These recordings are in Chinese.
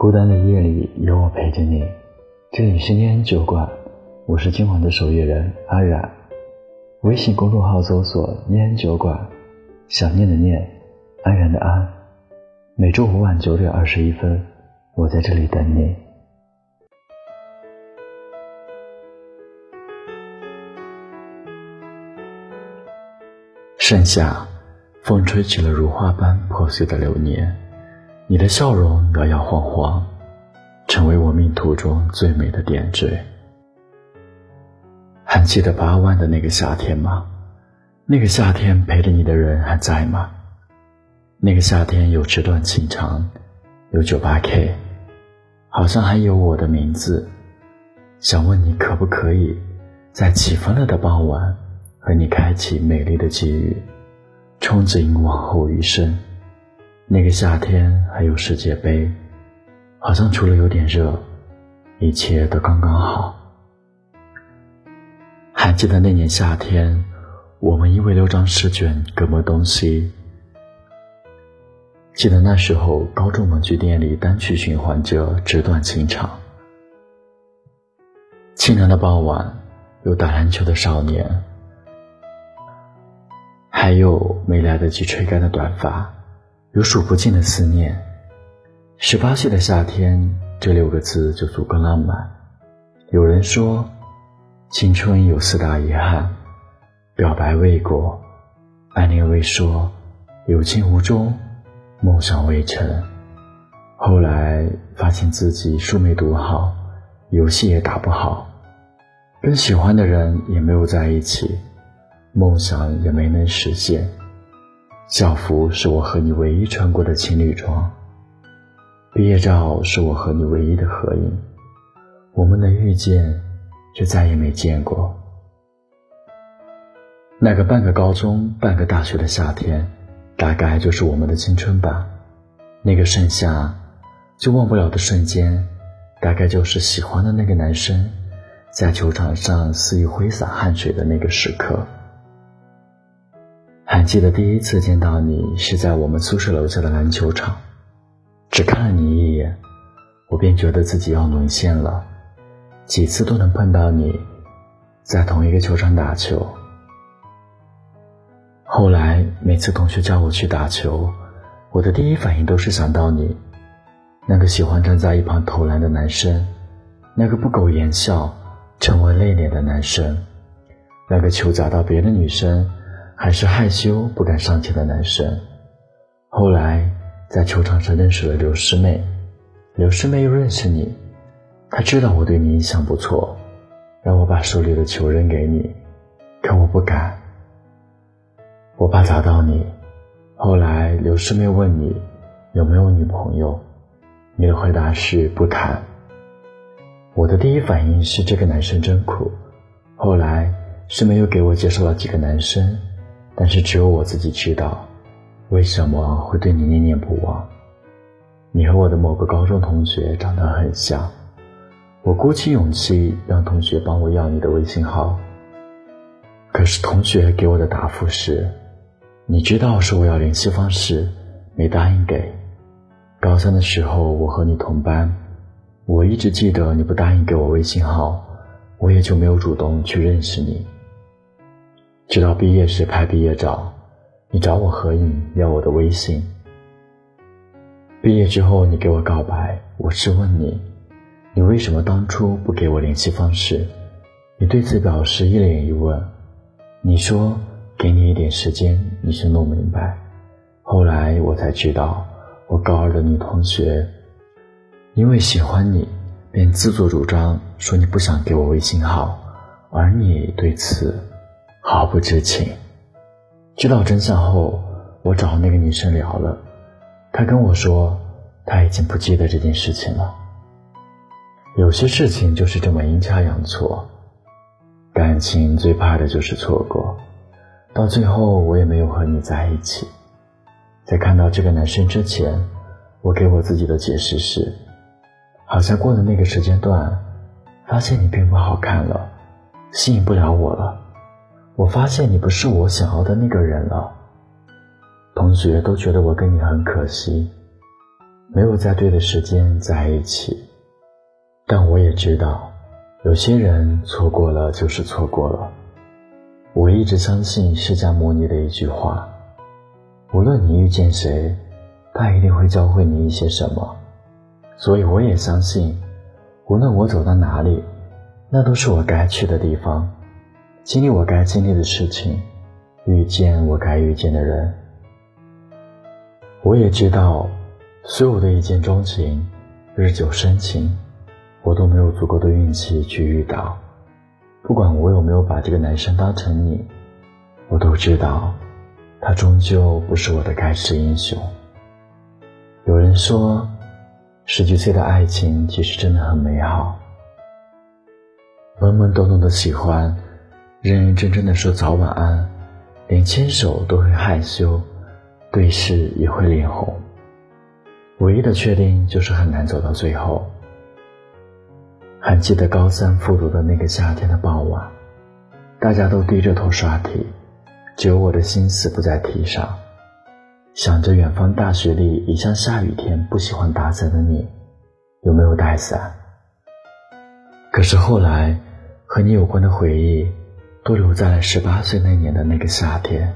孤单的夜里有我陪着你，这里是念酒馆，我是今晚的守夜人阿远。微信公众号搜索“念酒馆”，想念的念，安然的安。每周五晚九点二十一分，我在这里等你。盛夏，风吹起了如花般破碎的流年，你的笑容摇摇晃晃，成为我命途中最美的点缀。还记得八万的那个夏天吗？那个夏天陪着你的人还在吗？那个夏天有纸短情长，有九八 K，好像还有我的名字。想问你可不可以，在起风了的傍晚，和你开启美丽的际遇，憧憬往后余生。那个夏天还有世界杯，好像除了有点热，一切都刚刚好。还记得那年夏天，我们因为六张试卷各奔东西。记得那时候，高中文具店里单曲循环着《纸短情长》。清凉的傍晚，有打篮球的少年，还有没来得及吹干的短发，有数不尽的思念。十八岁的夏天，这六个字就足够浪漫。有人说。青春有四大遗憾：表白未果，暗恋未说，有情无终，梦想未成。后来发现自己书没读好，游戏也打不好，跟喜欢的人也没有在一起，梦想也没能实现。校服是我和你唯一穿过的情侣装，毕业照是我和你唯一的合影。我们的遇见。却再也没见过那个半个高中、半个大学的夏天，大概就是我们的青春吧。那个盛夏，就忘不了的瞬间，大概就是喜欢的那个男生在球场上肆意挥洒汗水的那个时刻。还记得第一次见到你是在我们宿舍楼下的篮球场，只看了你一眼，我便觉得自己要沦陷了。几次都能碰到你，在同一个球场打球。后来每次同学叫我去打球，我的第一反应都是想到你，那个喜欢站在一旁投篮的男生，那个不苟言笑、沉稳内敛的男生，那个球砸到别的女生还是害羞不敢上前的男生。后来在球场上认识了刘师妹，刘师妹又认识你。她知道我对你印象不错，让我把手里的球扔给你，可我不敢，我怕砸到你。后来刘师妹问你有没有女朋友，你的回答是不谈。我的第一反应是这个男生真苦。后来师妹又给我介绍了几个男生，但是只有我自己知道，为什么会对你念念不忘。你和我的某个高中同学长得很像。我鼓起勇气让同学帮我要你的微信号，可是同学给我的答复是：“你知道是我要联系方式，没答应给。”高三的时候我和你同班，我一直记得你不答应给我微信号，我也就没有主动去认识你。直到毕业时拍毕业照，你找我合影要我的微信。毕业之后你给我告白，我是问你。你为什么当初不给我联系方式？你对此表示一脸疑问。你说给你一点时间，你是弄明白。后来我才知道，我高二的女同学因为喜欢你，便自作主张说你不想给我微信号，而你对此毫不知情。知道真相后，我找那个女生聊了，她跟我说，她已经不记得这件事情了。有些事情就是这么阴差阳错，感情最怕的就是错过。到最后，我也没有和你在一起。在看到这个男生之前，我给我自己的解释是：好像过了那个时间段，发现你并不好看了，吸引不了我了。我发现你不是我想要的那个人了。同学都觉得我跟你很可惜，没有在对的时间在一起。但我也知道，有些人错过了就是错过了。我一直相信释迦牟尼的一句话：无论你遇见谁，他一定会教会你一些什么。所以我也相信，无论我走到哪里，那都是我该去的地方，经历我该经历的事情，遇见我该遇见的人。我也知道，所有的一见钟情、日久生情。我都没有足够的运气去遇到，不管我有没有把这个男生当成你，我都知道，他终究不是我的盖世英雄。有人说，十几岁的爱情其实真的很美好，懵懵懂懂的喜欢，认认真真的说早晚安，连牵手都会害羞，对视也会脸红。唯一的确定就是很难走到最后。还记得高三复读的那个夏天的傍晚，大家都低着头刷题，只有我的心思不在题上，想着远方大学里一向下雨天不喜欢打伞的你，有没有带伞？可是后来，和你有关的回忆，都留在了十八岁那年的那个夏天。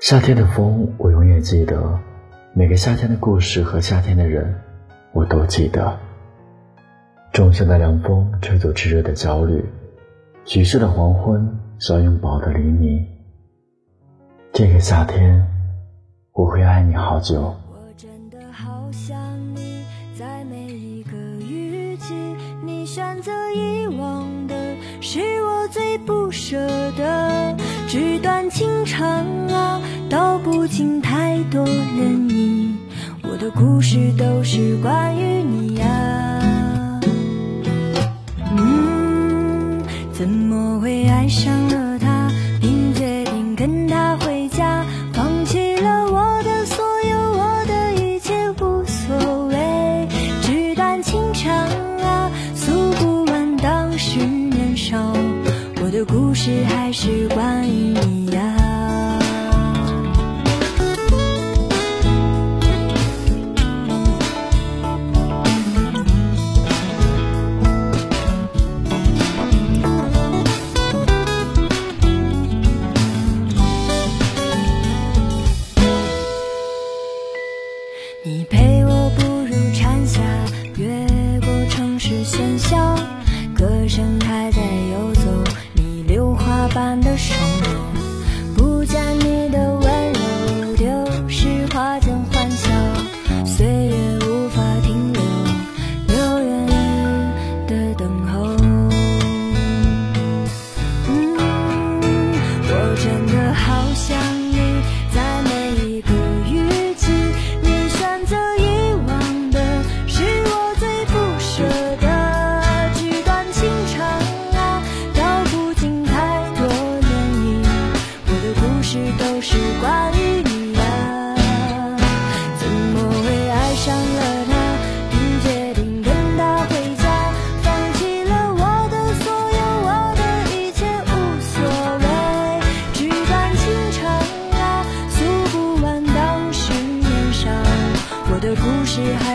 夏天的风，我永远记得，每个夏天的故事和夏天的人，我都记得。仲夏的凉风吹走炙热的焦虑，橘色的黄昏稍拥抱的黎明。这个夏天，我会爱你好久。我真的好想你，在每一个雨季，你选择遗舍得。纸短情长啊，道不尽太多涟漪。我的故事都是关于你呀啊。怎么会爱上了你陪我步入蝉夏越过城市喧嚣歌声还在游走你榴花般的双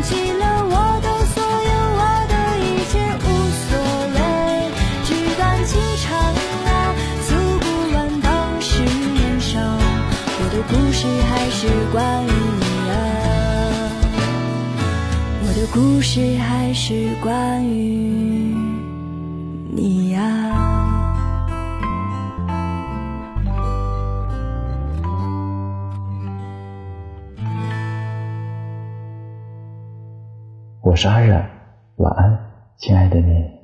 放弃了我的所有我的一切无所谓。纸短情长啊诉不完当时年少我的故事还是关于你啊我的故事还是关于你。我是阿冉，晚安，亲爱的你。